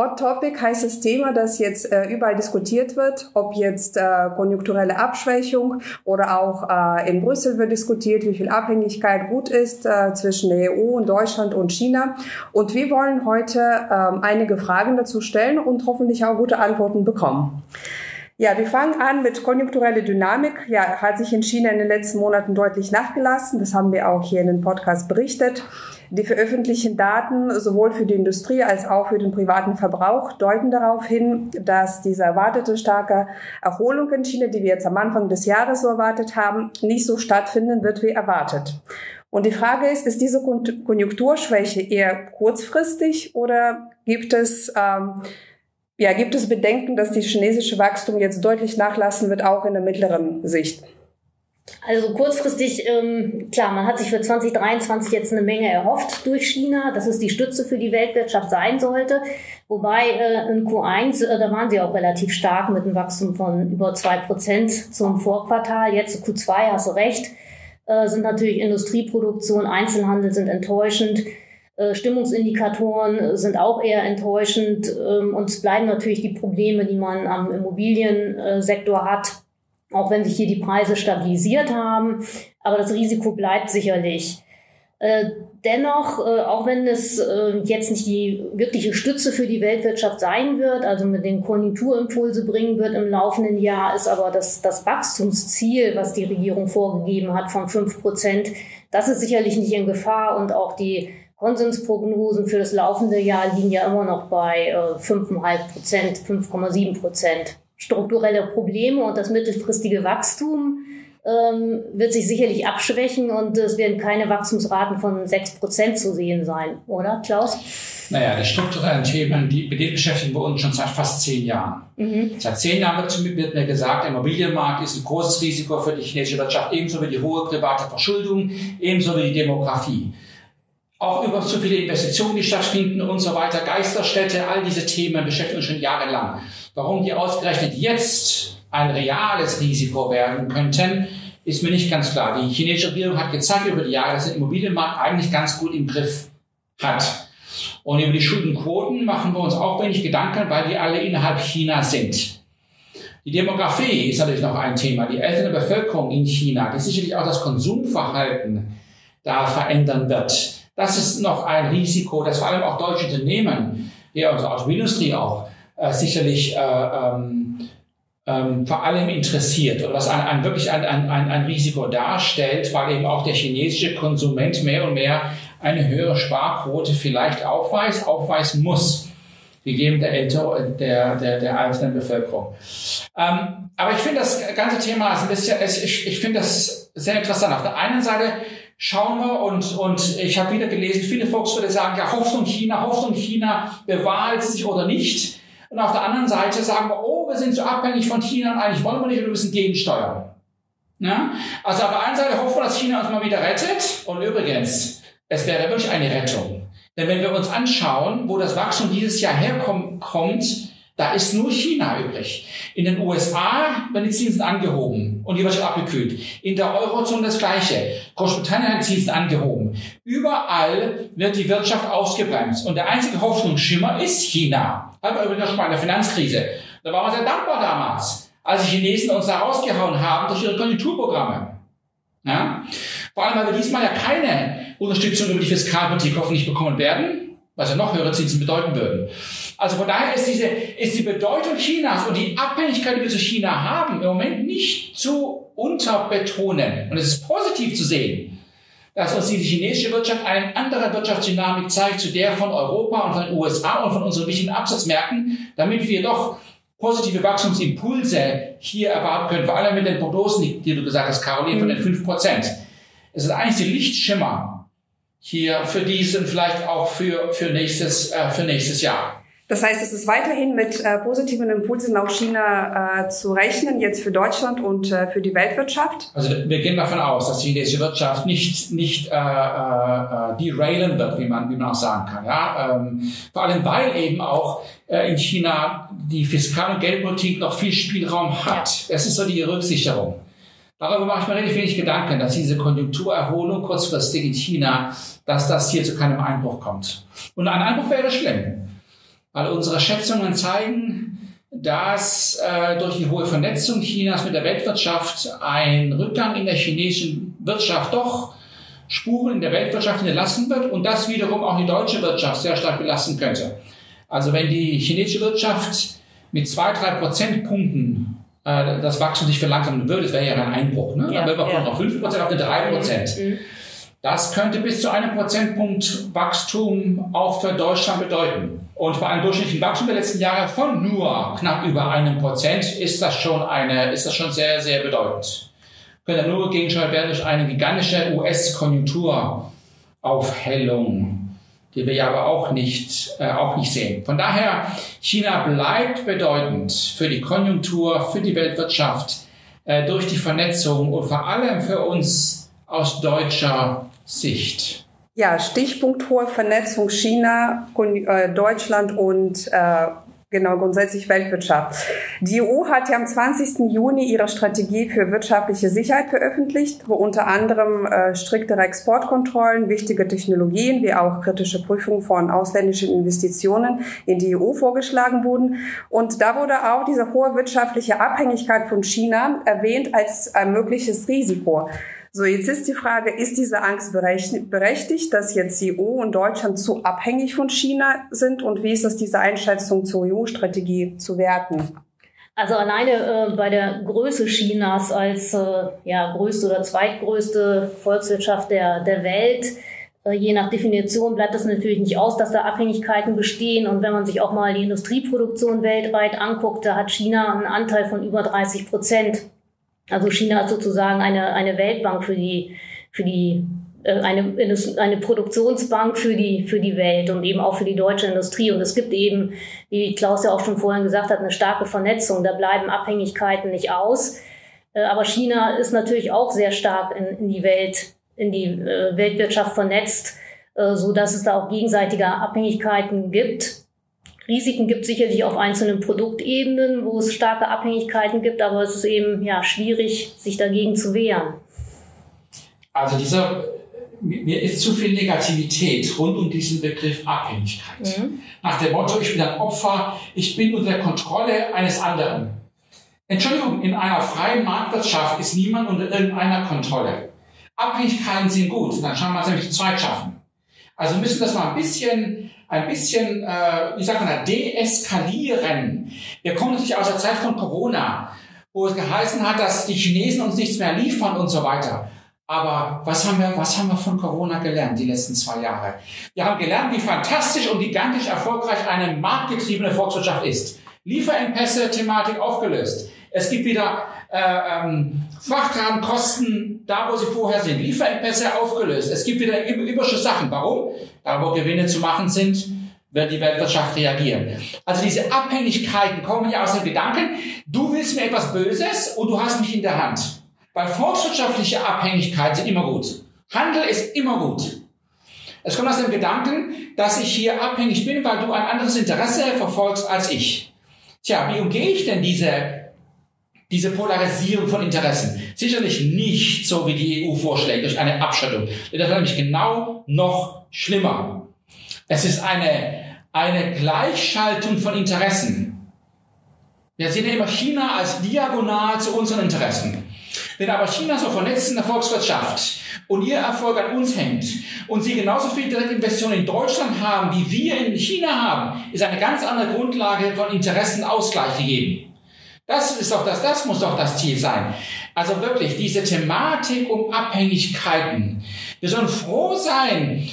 Hot Topic, heißes Thema, das jetzt äh, überall diskutiert wird, ob jetzt äh, konjunkturelle Abschwächung oder auch äh, in Brüssel wird diskutiert, wie viel Abhängigkeit gut ist äh, zwischen der EU und Deutschland und China. Und wir wollen heute äh, einige Fragen dazu stellen und hoffentlich auch gute Antworten bekommen. Ja, wir fangen an mit konjunktureller Dynamik. Ja, hat sich in China in den letzten Monaten deutlich nachgelassen. Das haben wir auch hier in den Podcast berichtet. Die veröffentlichten Daten sowohl für die Industrie als auch für den privaten Verbrauch deuten darauf hin, dass diese erwartete starke Erholung in China, die wir jetzt am Anfang des Jahres so erwartet haben, nicht so stattfinden wird wie erwartet. Und die Frage ist, ist diese Konjunkturschwäche eher kurzfristig oder gibt es, ähm, ja, gibt es Bedenken, dass die chinesische Wachstum jetzt deutlich nachlassen wird, auch in der mittleren Sicht? Also kurzfristig, ähm, klar, man hat sich für 2023 jetzt eine Menge erhofft durch China, dass es die Stütze für die Weltwirtschaft sein sollte. Wobei äh, in Q1, äh, da waren sie auch relativ stark mit einem Wachstum von über zwei Prozent zum Vorquartal. Jetzt Q2, hast du recht, äh, sind natürlich Industrieproduktion, Einzelhandel sind enttäuschend. Äh, Stimmungsindikatoren sind auch eher enttäuschend ähm, und es bleiben natürlich die Probleme, die man am Immobiliensektor hat auch wenn sich hier die Preise stabilisiert haben. Aber das Risiko bleibt sicherlich. Äh, dennoch, äh, auch wenn es äh, jetzt nicht die wirkliche Stütze für die Weltwirtschaft sein wird, also mit den Konjunkturimpulse bringen wird im laufenden Jahr, ist aber das, das Wachstumsziel, was die Regierung vorgegeben hat von fünf Prozent, das ist sicherlich nicht in Gefahr und auch die Konsensprognosen für das laufende Jahr liegen ja immer noch bei fünfeinhalb Prozent, 5,7 Prozent strukturelle Probleme und das mittelfristige Wachstum ähm, wird sich sicherlich abschwächen und es werden keine Wachstumsraten von 6% zu sehen sein, oder Klaus? Naja, die strukturellen Themen, die, mit denen beschäftigen wir uns schon seit fast zehn Jahren. Mhm. Seit zehn Jahren wird, wird mir gesagt, der Immobilienmarkt ist ein großes Risiko für die chinesische Wirtschaft, ebenso wie die hohe private Verschuldung, ebenso wie die Demografie. Auch über zu viele Investitionen, die stattfinden und so weiter, Geisterstädte, all diese Themen beschäftigen uns schon jahrelang. Warum die ausgerechnet jetzt ein reales Risiko werden könnten, ist mir nicht ganz klar. Die chinesische Regierung hat gezeigt über die Jahre, dass der Immobilienmarkt eigentlich ganz gut im Griff hat. Und über die Schuldenquoten machen wir uns auch wenig Gedanken, weil die alle innerhalb China sind. Die Demografie ist natürlich noch ein Thema. Die ältere Bevölkerung in China, die sicherlich auch das Konsumverhalten da verändern wird. Das ist noch ein Risiko, das vor allem auch deutsche Unternehmen, die unsere Automobilindustrie auch, äh, sicherlich äh, ähm, ähm, vor allem interessiert oder was ein, ein wirklich ein, ein, ein Risiko darstellt, weil eben auch der chinesische Konsument mehr und mehr eine höhere Sparquote vielleicht aufweist, aufweisen muss, gegeben der, der, der, der alternden Bevölkerung. Ähm, aber ich finde das ganze Thema ist ein bisschen, ich, ich finde das sehr interessant. Auf der einen Seite schauen wir und, und ich habe wieder gelesen, viele Volkswirte sagen, ja, Hoffnung China, Hoffnung China, bewahrheit sich oder nicht. Und auf der anderen Seite sagen wir, oh, wir sind so abhängig von China und eigentlich wollen wir nicht wir müssen gegensteuern. Ja? Also auf der einen Seite hoffen wir, dass China uns mal wieder rettet. Und übrigens, es wäre wirklich eine Rettung. Denn wenn wir uns anschauen, wo das Wachstum dieses Jahr herkommt, da ist nur China übrig. In den USA werden die Zinsen angehoben und die Wirtschaft abgekühlt. In der Eurozone das Gleiche. Großbritannien hat die Zinsen angehoben. Überall wird die Wirtschaft ausgebremst. Und der einzige Hoffnungsschimmer ist China. Haben wir übrigens schon mal in der Finanzkrise. Da waren wir sehr dankbar damals, als die Chinesen uns da rausgehauen haben durch ihre Konjunkturprogramme. Ja? Vor allem, weil wir diesmal ja keine Unterstützung über die Fiskalpolitik hoffentlich bekommen werden, was ja noch höhere Zinsen bedeuten würden. Also von daher ist diese, ist die Bedeutung Chinas und die Abhängigkeit, die wir zu China haben, im Moment nicht zu unterbetonen. Und es ist positiv zu sehen dass uns die chinesische Wirtschaft eine andere Wirtschaftsdynamik zeigt, zu der von Europa und von den USA und von unseren wichtigen Absatzmärkten, damit wir doch positive Wachstumsimpulse hier erwarten können, vor allem mit den Prognosen, die, die du gesagt hast, Caroline, von den 5 Prozent. Es ist eigentlich die Lichtschimmer hier für diesen, vielleicht auch für, für, nächstes, äh, für nächstes Jahr. Das heißt, es ist weiterhin mit äh, positiven Impulsen auf China äh, zu rechnen, jetzt für Deutschland und äh, für die Weltwirtschaft? Also wir gehen davon aus, dass die chinesische Wirtschaft nicht, nicht äh, äh, derailen wird, wie man, wie man auch sagen kann. Ja? Ähm, vor allem, weil eben auch äh, in China die Fiskal- und Geldpolitik noch viel Spielraum hat. Das ist so die Rücksicherung. Darüber mache ich mir relativ wenig Gedanken, dass diese Konjunkturerholung kurzfristig in China, dass das hier zu keinem Einbruch kommt. Und ein Einbruch wäre schlimm. Weil unsere Schätzungen zeigen, dass äh, durch die hohe Vernetzung Chinas mit der Weltwirtschaft ein Rückgang in der chinesischen Wirtschaft doch Spuren in der Weltwirtschaft hinterlassen wird und das wiederum auch die deutsche Wirtschaft sehr stark belasten könnte. Also wenn die chinesische Wirtschaft mit zwei, drei Prozentpunkten äh, das Wachstum sich verlangsamen würde, das wäre ja ein Einbruch. Ne? Ja, Dann wären wir ja. von fünf Prozent auf eine drei Prozent. Mhm. Das könnte bis zu einem Prozentpunkt Wachstum auch für Deutschland bedeuten. Und bei einem durchschnittlichen Wachstum der letzten Jahre von nur knapp über einem Prozent ist das schon eine, ist das schon sehr, sehr bedeutend. Könnte nur gegensteuert werden durch eine gigantische US-Konjunkturaufhellung, die wir ja aber auch nicht, äh, auch nicht sehen. Von daher, China bleibt bedeutend für die Konjunktur, für die Weltwirtschaft, äh, durch die Vernetzung und vor allem für uns aus deutscher Sicht. Ja, Stichpunkt hohe Vernetzung China, äh, Deutschland und äh, genau grundsätzlich Weltwirtschaft. Die EU hat ja am 20. Juni ihre Strategie für wirtschaftliche Sicherheit veröffentlicht, wo unter anderem äh, striktere Exportkontrollen, wichtige Technologien wie auch kritische Prüfung von ausländischen Investitionen in die EU vorgeschlagen wurden. Und da wurde auch diese hohe wirtschaftliche Abhängigkeit von China erwähnt als ein mögliches Risiko. So, jetzt ist die Frage, ist diese Angst berechtigt, dass jetzt die EU und Deutschland zu abhängig von China sind und wie ist das diese Einschätzung zur EU-Strategie zu werten? Also alleine äh, bei der Größe Chinas als äh, ja, größte oder zweitgrößte Volkswirtschaft der, der Welt, äh, je nach Definition bleibt das natürlich nicht aus, dass da Abhängigkeiten bestehen. Und wenn man sich auch mal die Industrieproduktion weltweit anguckt, da hat China einen Anteil von über 30 Prozent. Also China ist sozusagen eine, eine Weltbank für die, für die äh, eine, eine Produktionsbank für die, für die Welt und eben auch für die deutsche Industrie. Und es gibt eben, wie Klaus ja auch schon vorhin gesagt hat, eine starke Vernetzung. Da bleiben Abhängigkeiten nicht aus. Äh, aber China ist natürlich auch sehr stark in, in die Welt, in die äh, Weltwirtschaft vernetzt, so dass es da auch gegenseitige Abhängigkeiten gibt. Risiken gibt sicherlich auf einzelnen Produktebenen, wo es starke Abhängigkeiten gibt, aber es ist eben ja schwierig, sich dagegen zu wehren. Also dieser mir ist zu viel Negativität rund um diesen Begriff Abhängigkeit. Mhm. Nach dem Motto, ich bin ein Opfer, ich bin unter der Kontrolle eines anderen. Entschuldigung, in einer freien Marktwirtschaft ist niemand unter irgendeiner Kontrolle. Abhängigkeiten sind gut, dann schauen wir uns nämlich zu zweit schaffen. Also müssen das mal ein bisschen ein bisschen, äh, wie sagt man, deeskalieren. Wir kommen natürlich aus der Zeit von Corona, wo es geheißen hat, dass die Chinesen uns nichts mehr liefern und so weiter. Aber was haben wir, was haben wir von Corona gelernt die letzten zwei Jahre? Wir haben gelernt, wie fantastisch und gigantisch erfolgreich eine marktgetriebene Volkswirtschaft ist. Lieferengpässe-Thematik aufgelöst. Es gibt wieder äh, ähm, Frachtwagenkosten da, wo sie vorher sind. Lieferengpässe aufgelöst. Es gibt wieder Überschusssachen. Warum? Da, wo Gewinne zu machen sind, wird die Weltwirtschaft reagieren. Also diese Abhängigkeiten kommen ja aus dem Gedanken, du willst mir etwas Böses und du hast mich in der Hand. Weil volkswirtschaftliche Abhängigkeit sind immer gut. Handel ist immer gut. Es kommt aus dem Gedanken, dass ich hier abhängig bin, weil du ein anderes Interesse verfolgst als ich. Tja, wie umgehe ich denn diese diese Polarisierung von Interessen. Sicherlich nicht so, wie die EU vorschlägt, durch eine Abschottung. Das ist nämlich genau noch schlimmer. Es ist eine, eine Gleichschaltung von Interessen. Wir sehen ja immer China als diagonal zu unseren Interessen. Wenn aber China so vernetzt in der Volkswirtschaft und ihr Erfolg an uns hängt und sie genauso viel Direktinvestitionen in Deutschland haben, wie wir in China haben, ist eine ganz andere Grundlage von Interessenausgleich gegeben. Das ist doch das, das muss doch das Ziel sein. Also wirklich, diese Thematik um Abhängigkeiten. Wir sollen froh sein.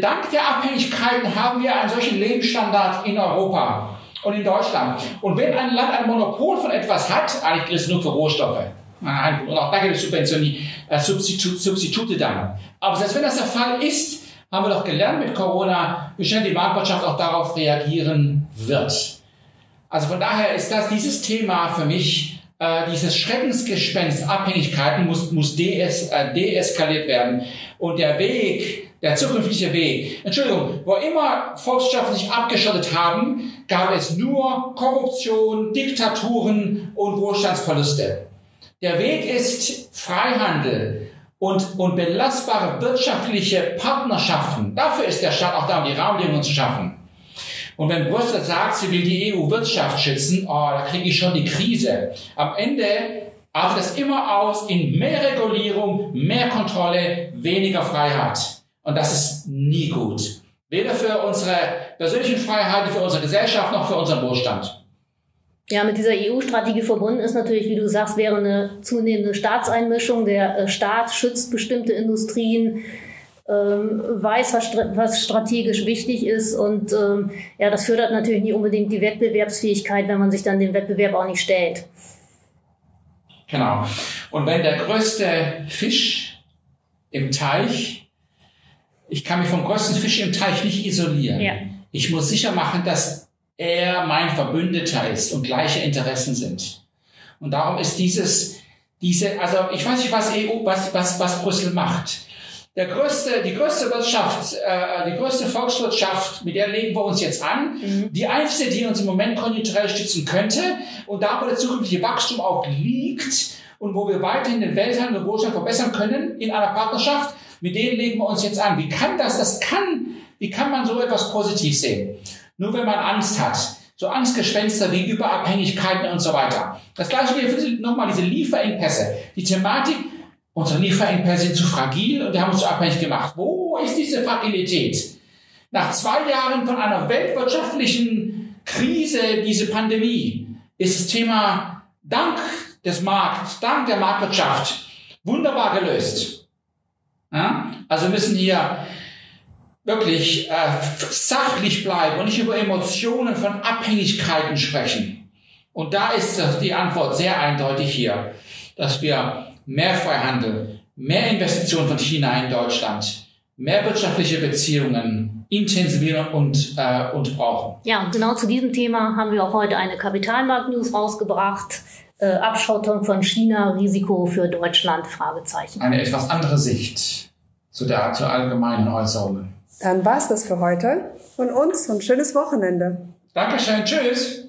Dank der Abhängigkeiten haben wir einen solchen Lebensstandard in Europa und in Deutschland. Und wenn ein Land ein Monopol von etwas hat, eigentlich gilt es nur für Rohstoffe. Und auch da gibt es Subventionen, äh, Substitu Substitute dann. Aber selbst wenn das der Fall ist, haben wir doch gelernt mit Corona, wie schnell die Marktwirtschaft auch darauf reagieren wird. Also von daher ist das dieses Thema für mich, äh, dieses Schreckensgespenst Abhängigkeiten muss, muss dees, äh, deeskaliert werden. Und der Weg, der zukünftige Weg, Entschuldigung, wo immer Volkswirtschaften sich abgeschottet haben, gab es nur Korruption, Diktaturen und Wohlstandsverluste. Der Weg ist Freihandel und, und belastbare wirtschaftliche Partnerschaften. Dafür ist der Staat auch da, um die Rahmenbedingungen zu schaffen. Und wenn Brüssel sagt, sie will die EU-Wirtschaft schützen, oh, da kriege ich schon die Krise. Am Ende artet das immer aus in mehr Regulierung, mehr Kontrolle, weniger Freiheit. Und das ist nie gut. Weder für unsere persönlichen Freiheiten, für unsere Gesellschaft noch für unseren Wohlstand. Ja, mit dieser EU-Strategie verbunden ist natürlich, wie du sagst, wäre eine zunehmende Staatseinmischung. Der äh, Staat schützt bestimmte Industrien, ähm, weiß, was, was strategisch wichtig ist. Und ähm, ja, das fördert natürlich nicht unbedingt die Wettbewerbsfähigkeit, wenn man sich dann dem Wettbewerb auch nicht stellt. Genau. Und wenn der größte Fisch im Teich, ich kann mich vom größten Fisch im Teich nicht isolieren. Ja. Ich muss sicher machen, dass er mein Verbündeter ist und gleiche Interessen sind. Und darum ist dieses, diese, also ich weiß nicht, was EU, was, was, was Brüssel macht. Der größte, die größte Wirtschaft, äh, die größte Volkswirtschaft, mit der legen wir uns jetzt an, mhm. die einzige, die uns im Moment konjunkturell stützen könnte und da, wo der zukünftige Wachstum auch liegt und wo wir weiterhin den Welthandel und Wohlstand verbessern können in einer Partnerschaft, mit denen legen wir uns jetzt an. Wie kann das? Das kann, wie kann man so etwas positiv sehen? Nur wenn man Angst hat. So Angstgespenster wie Überabhängigkeiten und so weiter. Das gleiche wie nochmal diese Lieferengpässe. Die Thematik, unsere Lieferengpässe sind zu fragil und die haben uns zu abhängig gemacht. Wo ist diese Fragilität? Nach zwei Jahren von einer weltwirtschaftlichen Krise, diese Pandemie, ist das Thema dank des Markts, dank der Marktwirtschaft wunderbar gelöst. Ja? Also müssen hier wirklich äh, sachlich bleiben und nicht über Emotionen von Abhängigkeiten sprechen. Und da ist die Antwort sehr eindeutig hier, dass wir mehr Freihandel, mehr Investitionen von China in Deutschland, mehr wirtschaftliche Beziehungen intensivieren und, äh, und brauchen. Ja, und genau zu diesem Thema haben wir auch heute eine Kapitalmarkt-News rausgebracht. Äh, Abschottung von China, Risiko für Deutschland, Fragezeichen. Eine etwas andere Sicht zu der, zu allgemeinen Äußerungen. Dann war's das für heute von uns und schönes Wochenende. Dankeschön, tschüss.